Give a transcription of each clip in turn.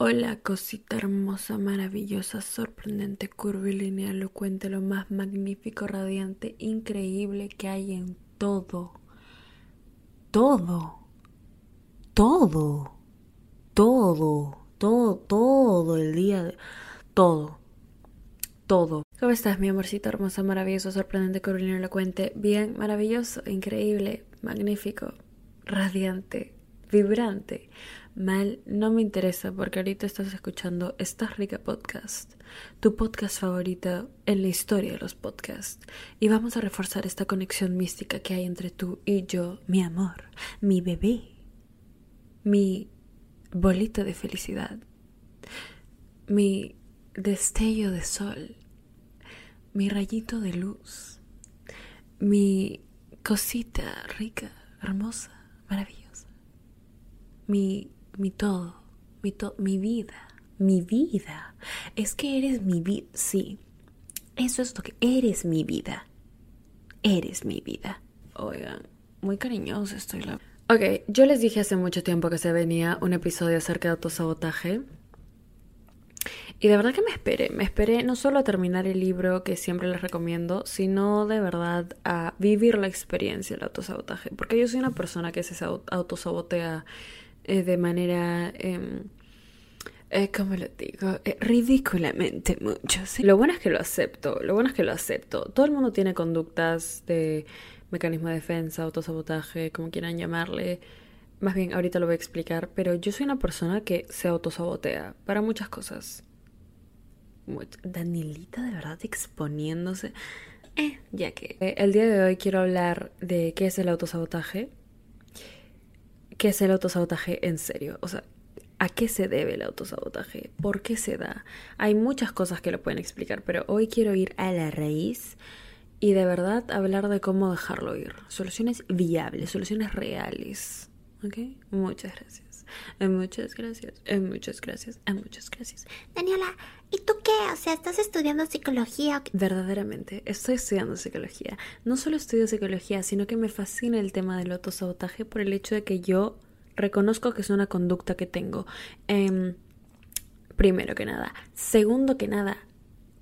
Hola, cosita hermosa, maravillosa, sorprendente, curvilínea, elocuente, lo más magnífico, radiante, increíble que hay en todo. Todo. Todo. Todo. Todo, todo el día. De... Todo. Todo. ¿Cómo estás, mi amorcito hermosa, maravilloso, sorprendente, curvilíneo, elocuente? Bien, maravilloso, increíble, magnífico, radiante, vibrante. Mal, no me interesa porque ahorita estás escuchando Estás Rica Podcast, tu podcast favorito en la historia de los podcasts. Y vamos a reforzar esta conexión mística que hay entre tú y yo, mi amor, mi bebé, mi bolito de felicidad, mi destello de sol, mi rayito de luz, mi cosita rica, hermosa, maravillosa, mi mi todo, mi, mi vida, mi vida. Es que eres mi vida, sí. Eso es lo que eres mi vida. Eres mi vida. Oigan, muy cariñosa estoy la... Ok, yo les dije hace mucho tiempo que se venía un episodio acerca de autosabotaje. Y de verdad que me esperé, me esperé no solo a terminar el libro que siempre les recomiendo, sino de verdad a vivir la experiencia del autosabotaje. Porque yo soy una persona que se autosabotea eh, de manera, eh, eh, ¿cómo lo digo? Eh, ridículamente mucho. Lo bueno es que lo acepto, lo bueno es que lo acepto. Todo el mundo tiene conductas de mecanismo de defensa, autosabotaje, como quieran llamarle. Más bien, ahorita lo voy a explicar, pero yo soy una persona que se autosabotea para muchas cosas. Danielita, de verdad, exponiéndose. Eh, ya que. el día de hoy quiero hablar de qué es el autosabotaje ¿Qué es el autosabotaje en serio? O sea, ¿a qué se debe el autosabotaje? ¿Por qué se da? Hay muchas cosas que lo pueden explicar, pero hoy quiero ir a la raíz y de verdad hablar de cómo dejarlo ir. Soluciones viables, soluciones reales. ¿Ok? Muchas gracias. Eh, muchas gracias. Eh, muchas gracias. Eh, muchas gracias. Daniela, ¿y tú qué? O sea, ¿estás estudiando psicología? Verdaderamente, estoy estudiando psicología. No solo estudio psicología, sino que me fascina el tema del autosabotaje por el hecho de que yo reconozco que es una conducta que tengo. Em, primero que nada. Segundo que nada,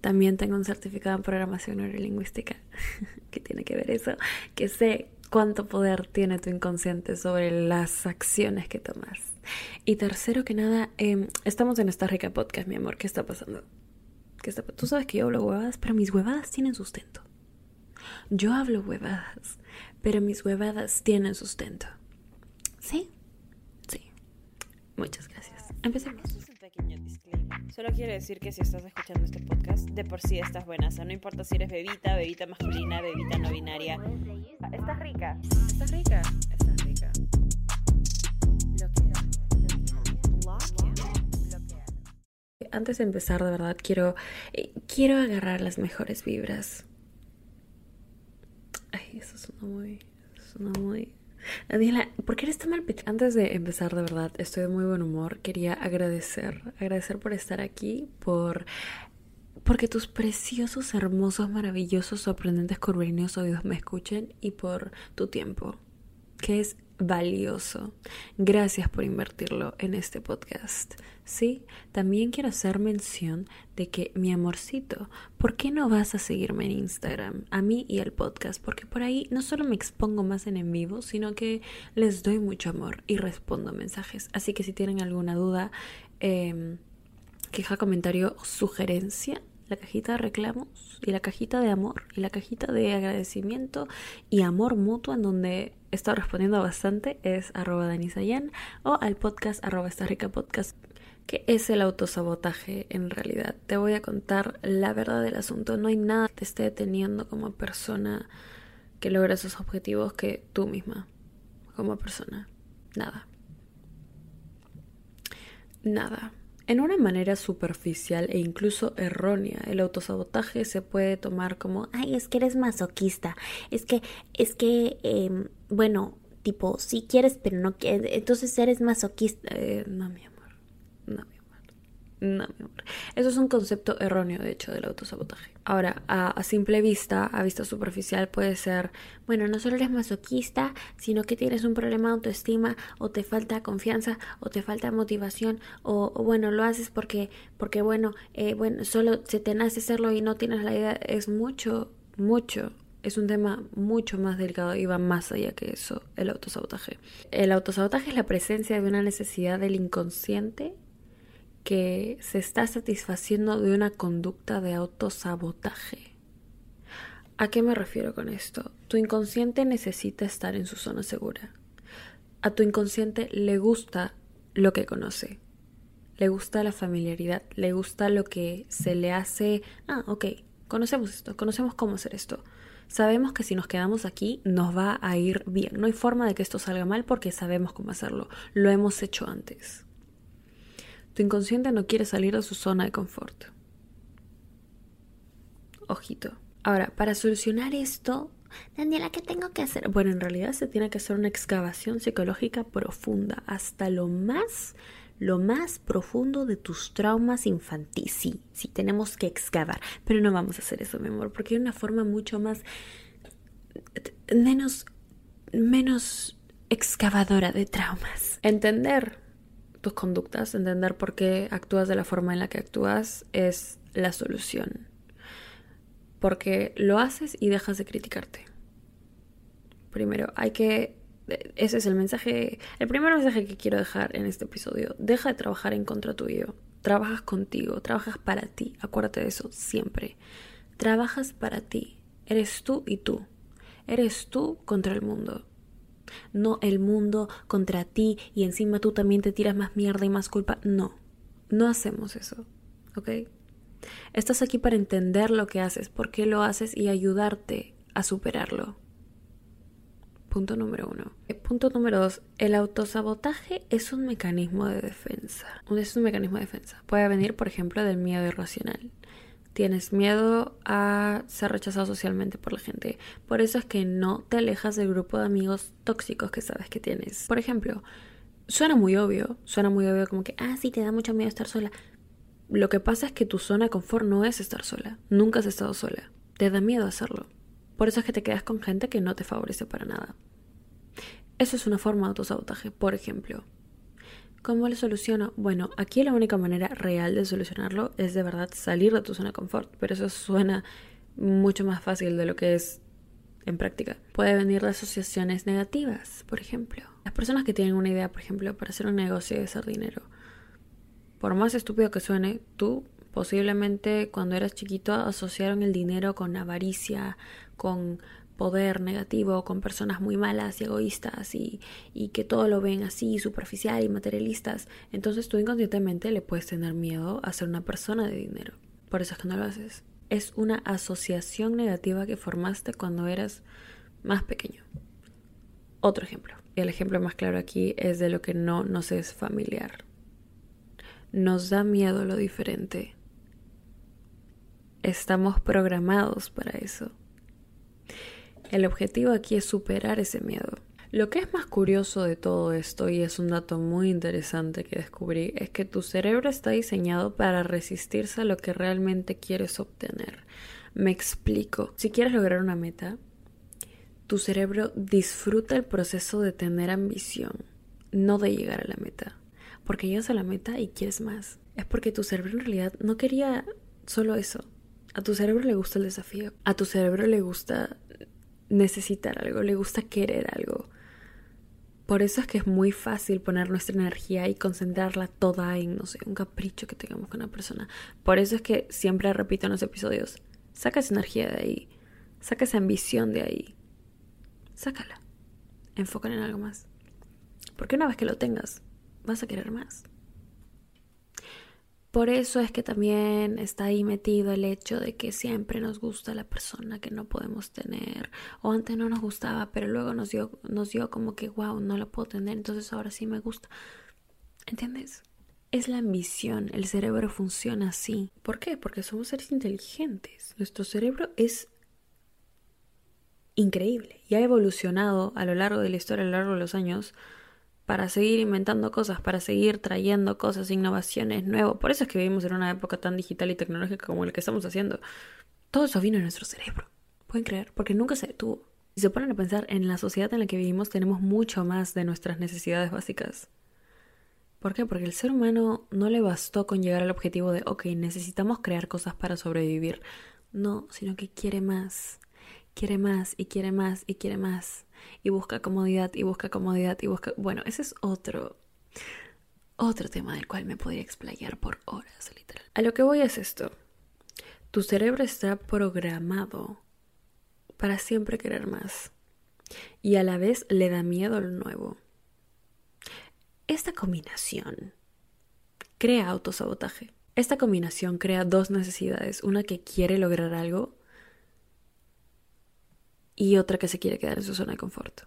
también tengo un certificado en programación neurolingüística. ¿Qué tiene que ver eso? Que sé cuánto poder tiene tu inconsciente sobre las acciones que tomas. Y tercero que nada, em, estamos en esta rica podcast, mi amor. ¿Qué está pasando? ¿Qué está... Tú sabes que yo hablo huevadas, pero mis huevadas tienen sustento. Yo hablo huevadas, pero mis huevadas tienen sustento. ¿Sí? Sí. Muchas gracias. Empecemos. Solo quiero decir que si estás escuchando este podcast, de por sí estás buena. O sea, no importa si eres bebita, bebita masculina, bebita no binaria. Estás rica. Estás rica. Estás rica. Antes de empezar, de verdad, quiero, eh, quiero agarrar las mejores vibras. Ay, eso suena muy, suena muy Daniela, ¿por qué eres tan mal Antes de empezar, de verdad, estoy de muy buen humor. Quería agradecer, agradecer por estar aquí, por porque tus preciosos, hermosos, maravillosos, sorprendentes, curvilíneos oídos me escuchen y por tu tiempo, que es valioso. Gracias por invertirlo en este podcast. Sí, también quiero hacer mención de que mi amorcito, ¿por qué no vas a seguirme en Instagram? A mí y al podcast, porque por ahí no solo me expongo más en en vivo, sino que les doy mucho amor y respondo mensajes. Así que si tienen alguna duda, eh, queja, comentario, sugerencia, la cajita de reclamos y la cajita de amor y la cajita de agradecimiento y amor mutuo en donde he estado respondiendo bastante es arroba danisayan o al podcast arroba esta rica podcast que es el autosabotaje en realidad. Te voy a contar la verdad del asunto. No hay nada que te esté deteniendo como persona que logra esos objetivos que tú misma como persona. Nada. Nada. En una manera superficial e incluso errónea, el autosabotaje se puede tomar como, ay, es que eres masoquista, es que, es que, eh, bueno, tipo, sí quieres, pero no quieres, entonces eres masoquista. Eh, no, mi amor, no, mi No, mi amor. Eso es un concepto erróneo, de hecho, del autosabotaje. Ahora, a, simple vista, a vista superficial, puede ser, bueno, no solo eres masoquista, sino que tienes un problema de autoestima, o te falta confianza, o te falta motivación, o, bueno, lo haces porque, porque bueno, eh, bueno, solo se te nace hacerlo y no tienes la idea. Es mucho, mucho. Es un tema mucho más delicado y va más allá que eso, el autosabotaje. El autosabotaje es la presencia de una necesidad del inconsciente que se está satisfaciendo de una conducta de autosabotaje. ¿A qué me refiero con esto? Tu inconsciente necesita estar en su zona segura. A tu inconsciente le gusta lo que conoce. Le gusta la familiaridad, le gusta lo que se le hace. Ah, ok, conocemos esto, conocemos cómo hacer esto. Sabemos que si nos quedamos aquí nos va a ir bien. No hay forma de que esto salga mal porque sabemos cómo hacerlo. Lo hemos hecho antes. Tu inconsciente no quiere salir de su zona de confort. Ojito. Ahora, para solucionar esto, Daniela, ¿qué tengo que hacer? Bueno, en realidad se tiene que hacer una excavación psicológica profunda, hasta lo más, lo más profundo de tus traumas infantiles. Sí, sí, tenemos que excavar, pero no vamos a hacer eso, mi amor, porque hay una forma mucho más, menos, menos excavadora de traumas. Entender tus conductas, entender por qué actúas de la forma en la que actúas es la solución. Porque lo haces y dejas de criticarte. Primero, hay que... Ese es el mensaje, el primer mensaje que quiero dejar en este episodio. Deja de trabajar en contra tuyo. Trabajas contigo, trabajas para ti. Acuérdate de eso siempre. Trabajas para ti. Eres tú y tú. Eres tú contra el mundo no el mundo contra ti y encima tú también te tiras más mierda y más culpa. No, no hacemos eso, ¿ok? Estás aquí para entender lo que haces, por qué lo haces y ayudarte a superarlo. Punto número uno. Eh, punto número dos. El autosabotaje es un mecanismo de defensa. Es un mecanismo de defensa. Puede venir, por ejemplo, del miedo irracional tienes miedo a ser rechazado socialmente por la gente. Por eso es que no te alejas del grupo de amigos tóxicos que sabes que tienes. Por ejemplo, suena muy obvio, suena muy obvio como que, ah, sí, te da mucho miedo estar sola. Lo que pasa es que tu zona de confort no es estar sola. Nunca has estado sola. Te da miedo hacerlo. Por eso es que te quedas con gente que no te favorece para nada. Eso es una forma de autosabotaje, por ejemplo. ¿Cómo lo soluciono? Bueno, aquí la única manera real de solucionarlo es de verdad salir de tu zona de confort, pero eso suena mucho más fácil de lo que es en práctica. Puede venir de asociaciones negativas, por ejemplo. Las personas que tienen una idea, por ejemplo, para hacer un negocio y hacer dinero. Por más estúpido que suene, tú posiblemente cuando eras chiquito asociaron el dinero con avaricia, con poder negativo con personas muy malas y egoístas y, y, que todo lo ven así, superficial y materialistas, entonces tú inconscientemente le puedes tener miedo a ser una persona de dinero. Por eso es que no lo haces. Es una asociación negativa que formaste cuando eras más pequeño. Otro ejemplo. Y el ejemplo más claro aquí es de lo que no nos es familiar. Nos da miedo lo diferente. Estamos programados para eso. El objetivo aquí es superar ese miedo. Lo que es más curioso de todo esto, y es un dato muy interesante que descubrí, es que tu cerebro está diseñado para resistirse a lo que realmente quieres obtener. Me explico. Si quieres lograr una meta, tu cerebro disfruta el proceso de tener ambición, no de llegar a la meta. Porque llegas a la meta y quieres más. Es porque tu cerebro en realidad no quería solo eso. A tu cerebro le gusta el desafío. A tu cerebro le gusta necesitar algo, le gusta querer algo. Por eso es que es muy fácil poner nuestra energía y concentrarla toda en, no sé, un capricho que tengamos con una persona. Por eso es que siempre repito en los episodios, saca esa energía de ahí, saca esa ambición de ahí, sácala, enfócala en algo más. Porque una vez que lo tengas, vas a querer más. Por eso es que también está ahí metido el hecho de que siempre nos gusta la persona que no podemos tener. O antes no nos gustaba, pero luego nos dio, nos dio como que, wow, no la puedo tener, entonces ahora sí me gusta. ¿Entiendes? Es la ambición, el cerebro funciona así. ¿Por qué? Porque somos seres inteligentes. Nuestro cerebro es increíble y ha evolucionado a lo largo de la historia, a lo largo de los años, para seguir inventando cosas, para seguir trayendo cosas, innovaciones, nuevas. Por eso es que vivimos en una época tan digital y tecnológica como la que estamos haciendo. Todo eso vino en nuestro cerebro. ¿Pueden creer? Porque nunca se detuvo. Si se ponen a pensar en la sociedad en la que vivimos, tenemos mucho más de nuestras necesidades básicas. ¿Por qué? Porque el ser humano no le bastó con llegar al objetivo de, ok, necesitamos crear cosas para sobrevivir. No, sino que quiere más, quiere más y quiere más y quiere más. Y busca comodidad y busca comodidad y busca... Bueno, ese es otro, otro tema del cual me podría explayar por horas, literal. A lo que voy es esto. Tu cerebro está programado para siempre querer más. Y a la vez le da miedo lo nuevo. Esta combinación crea autosabotaje. Esta combinación crea dos necesidades, una que quiere lograr algo y otra que se quiere quedar en su zona de confort.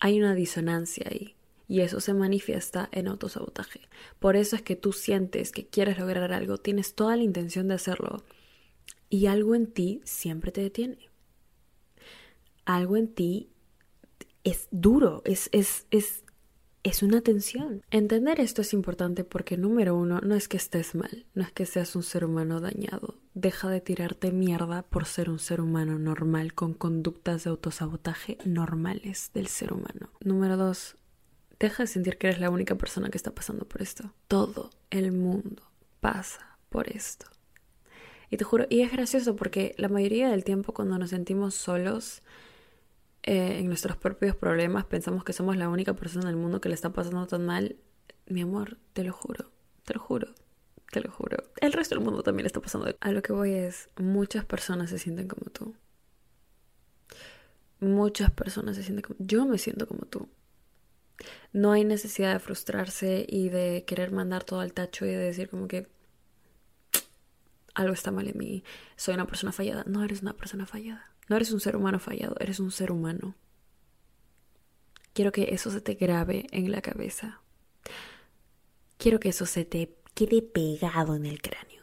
Hay una disonancia ahí y eso se manifiesta en autosabotaje. Por eso es que tú sientes que quieres lograr algo, tienes toda la intención de hacerlo y algo en ti siempre te detiene. Algo en ti es duro, es, es, es es una tensión. Entender esto es importante porque número uno, no es que estés mal, no es que seas un ser humano dañado. Deja de tirarte mierda por ser un ser humano normal con conductas de autosabotaje normales del ser humano. Número dos, deja de sentir que eres la única persona que está pasando por esto. Todo el mundo pasa por esto. Y te juro, y es gracioso porque la mayoría del tiempo cuando nos sentimos solos, eh, en nuestros propios problemas pensamos que somos la única persona en el mundo que le está pasando tan mal, mi amor, te lo juro, te lo juro, te lo juro. El resto del mundo también le está pasando. A lo que voy es, muchas personas se sienten como tú. Muchas personas se sienten como... Yo me siento como tú. No hay necesidad de frustrarse y de querer mandar todo al tacho y de decir como que algo está mal en mí, soy una persona fallada. No eres una persona fallada. No eres un ser humano fallado, eres un ser humano. Quiero que eso se te grabe en la cabeza. Quiero que eso se te quede pegado en el cráneo.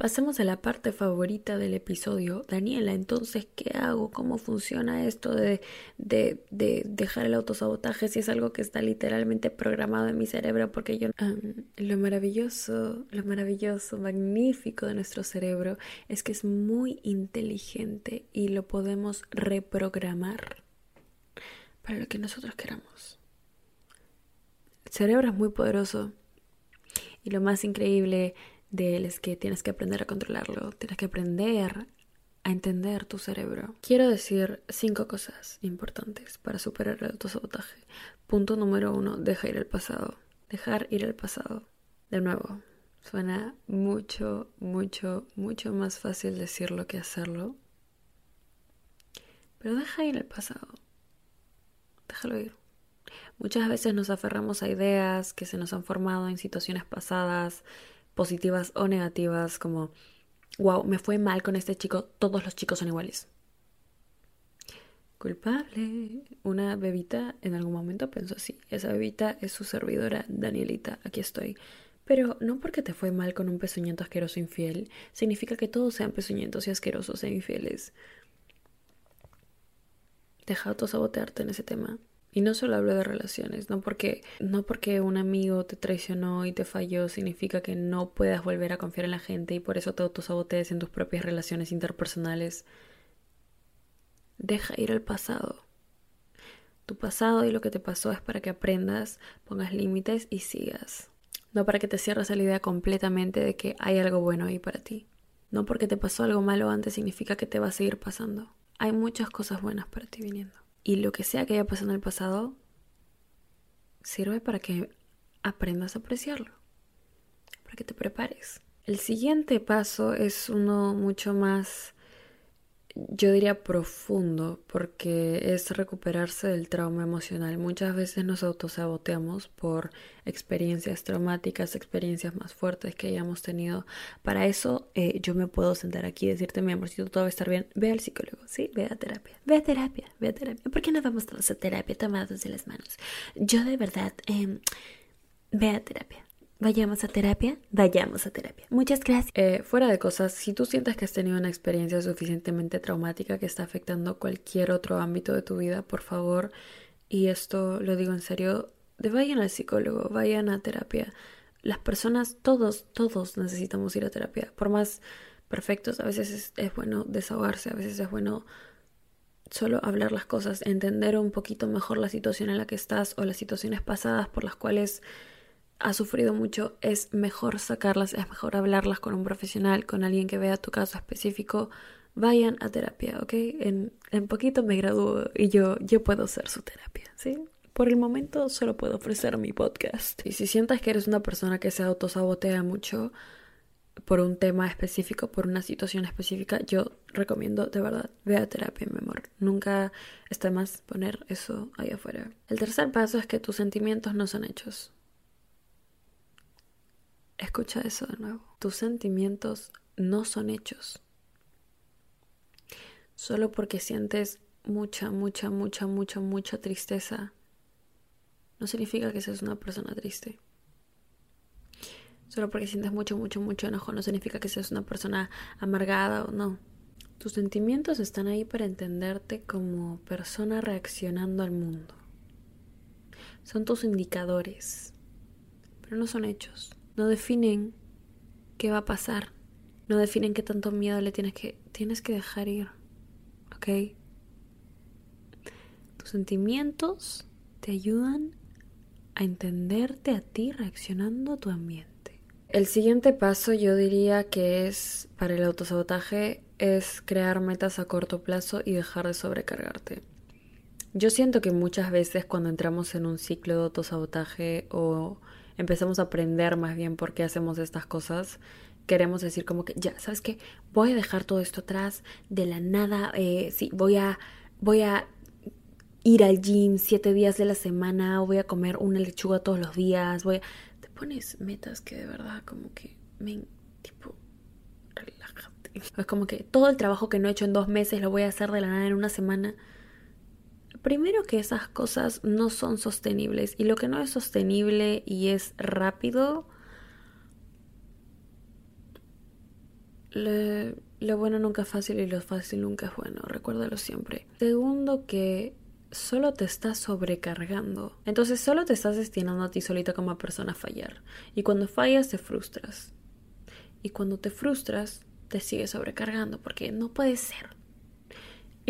Pasemos a la parte favorita del episodio. Daniela, entonces, ¿qué hago? ¿Cómo funciona esto de, de, de dejar el autosabotaje si es algo que está literalmente programado en mi cerebro? Porque yo... lo maravilloso, lo maravilloso, magnífico de nuestro cerebro es que es muy inteligente y lo podemos reprogramar para lo que nosotros queramos. El cerebro es muy poderoso y lo más increíble de él es que tienes que aprender a controlarlo, tienes que aprender a entender tu cerebro. Quiero decir cinco cosas importantes para superar el autosabotaje. Punto número uno, deja ir el pasado. Dejar ir el pasado. De nuevo, suena mucho, mucho, mucho más fácil decirlo que hacerlo. Pero deja ir el pasado. Déjalo ir. Muchas veces nos aferramos a ideas que se nos han formado en situaciones pasadas, positivas o negativas, como, wow, me fue mal con este chico, todos los chicos son iguales. Culpable. Una bebita en algún momento pensó así. Esa bebita es su servidora, Danielita, aquí estoy. Pero no porque te fue mal con un pezuñento asqueroso infiel, significa que todos sean pezuñentos y asquerosos e infieles. Deja autosabotearte en ese tema. Y no solo hablo de relaciones, no porque, no porque un amigo te traicionó y te falló significa que no puedas volver a confiar en la gente y por eso te autosabotees en tus propias relaciones interpersonales. Deja ir al pasado. Tu pasado y lo que te pasó es para que aprendas, pongas límites y sigas. No para que te cierres a la idea completamente de que hay algo bueno ahí para ti. No porque te pasó algo malo antes significa que te va a seguir pasando. Hay muchas cosas buenas para ti viniendo. Y lo que sea que haya pasado en el pasado sirve para que aprendas a apreciarlo, para que te prepares. El siguiente paso es uno mucho más yo diría profundo, porque es recuperarse del trauma emocional. Muchas veces nos autosaboteamos por experiencias traumáticas, experiencias más fuertes que hayamos tenido. Para eso eh, yo me puedo sentar aquí y decirte, mi amorcito, todo va a estar bien. Ve al psicólogo, ¿sí? Ve a terapia. Ve a terapia, ve a terapia. ¿Por qué no vamos todos a terapia tomados de las manos? Yo de verdad, eh, ve a terapia. Vayamos a terapia, vayamos a terapia. Muchas gracias. Eh, fuera de cosas, si tú sientes que has tenido una experiencia suficientemente traumática que está afectando cualquier otro ámbito de tu vida, por favor, y esto lo digo en serio, vayan al psicólogo, vayan a terapia. Las personas, todos, todos necesitamos ir a terapia. Por más perfectos, a veces es, es bueno desahogarse, a veces es bueno solo hablar las cosas, entender un poquito mejor la situación en la que estás o las situaciones pasadas por las cuales has sufrido mucho, es mejor sacarlas, es mejor hablarlas con un profesional, con alguien que vea tu caso específico. Vayan a terapia, ¿ok? En, en poquito me gradúo y yo, yo puedo ser su terapia, ¿sí? Por el momento solo puedo ofrecer mi podcast. Y si sientas que eres una persona que se autosabotea mucho, por un tema específico, por una situación específica, yo recomiendo de verdad, ve a terapia, mi amor. Nunca está más poner eso ahí afuera. El tercer paso es que tus sentimientos no son hechos. Escucha eso de nuevo. Tus sentimientos no son hechos. Solo porque sientes mucha, mucha, mucha, mucha, mucha tristeza, no significa que seas una persona triste. Solo porque sientes mucho, mucho, mucho enojo no significa que seas una persona amargada o no. Tus sentimientos están ahí para entenderte como persona reaccionando al mundo. Son tus indicadores, pero no son hechos. No definen qué va a pasar. No definen qué tanto miedo le tienes que tienes que dejar ir. ¿Ok? Tus sentimientos te ayudan a entenderte a ti reaccionando a tu ambiente. El siguiente paso yo diría que es para el autosabotaje es crear metas a corto plazo y dejar de sobrecargarte. Yo siento que muchas veces cuando entramos en un ciclo de autosabotaje o empezamos a aprender más bien por qué hacemos estas cosas, queremos decir como que ya, ¿sabes qué? Voy a dejar todo esto atrás de la nada, eh, sí, voy a, voy a ir al gym siete días de la semana, voy a comer una lechuga todos los días, voy a pones metas que de verdad como que me tipo relájate. Es como que todo el trabajo que no he hecho en dos meses lo voy a hacer de la nada en una semana. Primero que esas cosas no son sostenibles y lo que no es sostenible y es rápido, lo bueno nunca es fácil y lo fácil nunca es bueno, recuérdalo siempre. Segundo que solo te estás sobrecargando. Entonces solo te estás destinando a ti solita como persona a fallar. Y cuando fallas te frustras. Y cuando te frustras te sigues sobrecargando porque no puede ser.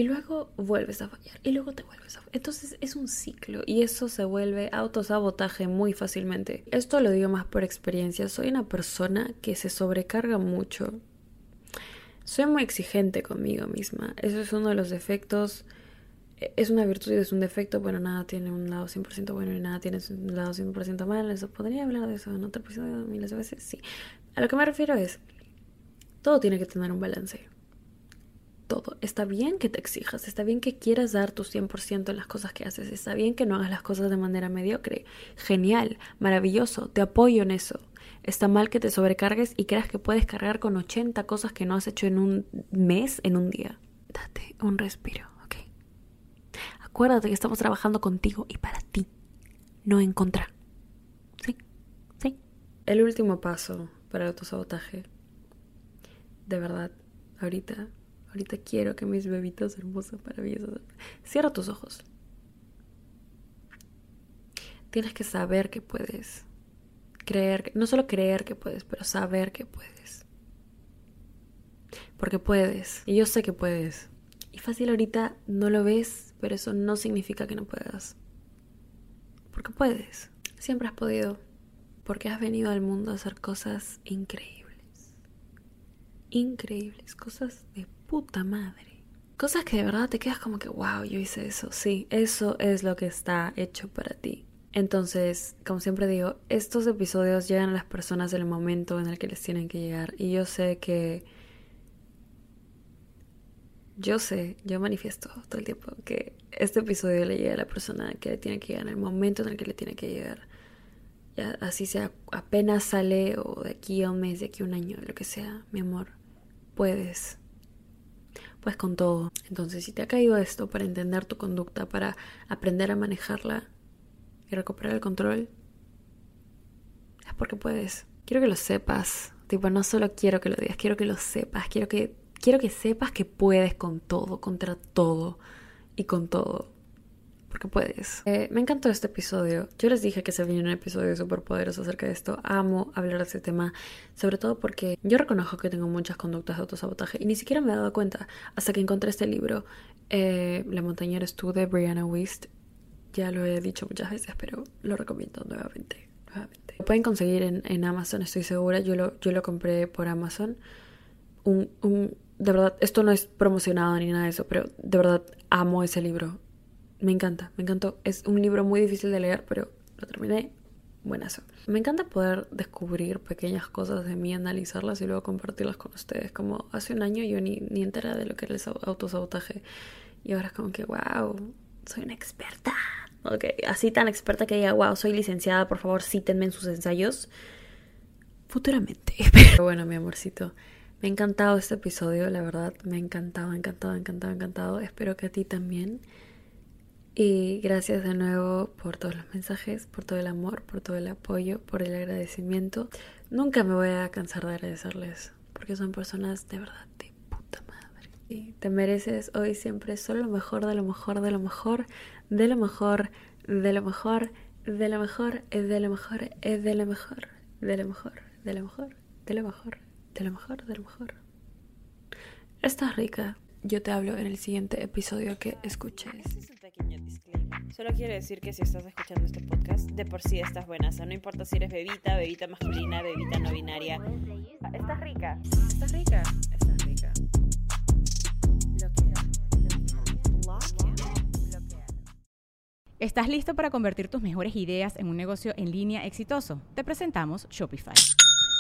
Y luego vuelves a fallar. Y luego te vuelves a fallar. Entonces es un ciclo y eso se vuelve autosabotaje muy fácilmente. Esto lo digo más por experiencia. Soy una persona que se sobrecarga mucho. Soy muy exigente conmigo misma. Eso es uno de los defectos es una virtud y es un defecto. Bueno, nada tiene un lado 100% bueno y nada tiene un lado 100% malo. Eso podría hablar de eso en otro episodio miles de veces. Sí. A lo que me refiero es, todo tiene que tener un balance. Todo. Está bien que te exijas, está bien que quieras dar tu 100% en las cosas que haces, está bien que no hagas las cosas de manera mediocre. Genial, maravilloso, te apoyo en eso. Está mal que te sobrecargues y creas que puedes cargar con 80 cosas que no has hecho en un mes, en un día. Date un respiro. Acuérdate que estamos trabajando contigo y para ti, no en contra. ¿Sí? ¿Sí? El último paso para el autosabotaje. De verdad, ahorita, ahorita quiero que mis bebitos hermosos, maravillosos. Cierra tus ojos. Tienes que saber que puedes. Creer, no solo creer que puedes, pero saber que puedes. Porque puedes. Y yo sé que puedes. Y fácil ahorita no lo ves pero eso no significa que no puedas. Porque puedes. Siempre has podido. Porque has venido al mundo a hacer cosas increíbles. Increíbles. Cosas de puta madre. Cosas que de verdad te quedas como que, wow, yo hice eso. Sí, eso es lo que está hecho para ti. Entonces, como siempre digo, estos episodios llegan a las personas en el momento en el que les tienen que llegar. Y yo sé que yo sé, yo manifiesto todo el tiempo que este episodio le llega a la persona que le tiene que llegar en el momento en el que le tiene que llegar. Ya, así sea, apenas sale o de aquí a un mes, de aquí a un año, lo que sea, mi amor, puedes. Pues con todo. Entonces, si te ha caído esto para entender tu conducta, para aprender a manejarla y recuperar el control, es porque puedes. Quiero que lo sepas. Tipo, no solo quiero que lo digas, quiero que lo sepas, quiero que quiero que sepas que puedes con todo, contra todo y con todo. Porque puedes. Eh, me encantó este episodio. Yo les dije que se viene un episodio súper poderoso acerca de esto. Amo hablar de este tema, sobre todo porque yo reconozco que tengo muchas conductas de autosabotaje y ni siquiera me he dado cuenta hasta que encontré este libro, eh, La montaña eres tú de Brianna Wist. Ya lo he dicho muchas veces, pero lo recomiendo nuevamente. nuevamente. Lo pueden conseguir en, en, Amazon, estoy segura. Yo lo, yo lo compré por Amazon. Un, un, de verdad, esto no es promocionado ni nada de eso, pero de verdad amo ese libro me encanta, me encantó. Es un libro muy difícil de leer, pero lo terminé buenazo. Me encanta poder descubrir pequeñas cosas de mí, analizarlas y luego compartirlas con ustedes. Como hace un año yo ni, ni entera de lo que era el autosabotaje. Y ahora es como que, wow, soy una experta. Ok, así tan experta que diga, wow, soy licenciada, por favor, cítenme en sus ensayos. Futuramente. Pero bueno, mi amorcito. Me ha encantado este episodio, la verdad. Me ha encantado, encantado, encantado, encantado. Espero que a ti también. Y gracias de nuevo por todos los mensajes, por todo el amor, por todo el apoyo, por el agradecimiento. Nunca me voy a cansar de agradecerles, porque son personas de verdad de puta madre. Y te mereces hoy siempre solo lo mejor, de lo mejor, de lo mejor, de lo mejor, de lo mejor, de lo mejor, de lo mejor, de lo mejor, de lo mejor, de lo mejor, de lo mejor, de lo mejor, de lo mejor. Estás rica. Yo te hablo en el siguiente episodio que escuches. Este es un pequeño disclaimer. Solo quiero decir que si estás escuchando este podcast, de por sí estás buena. O sea, no importa si eres bebita, bebita masculina, bebita no binaria. Estás rica. Estás rica. Estás rica. ¿Estás listo para convertir tus mejores ideas en un negocio en línea exitoso? Te presentamos Shopify.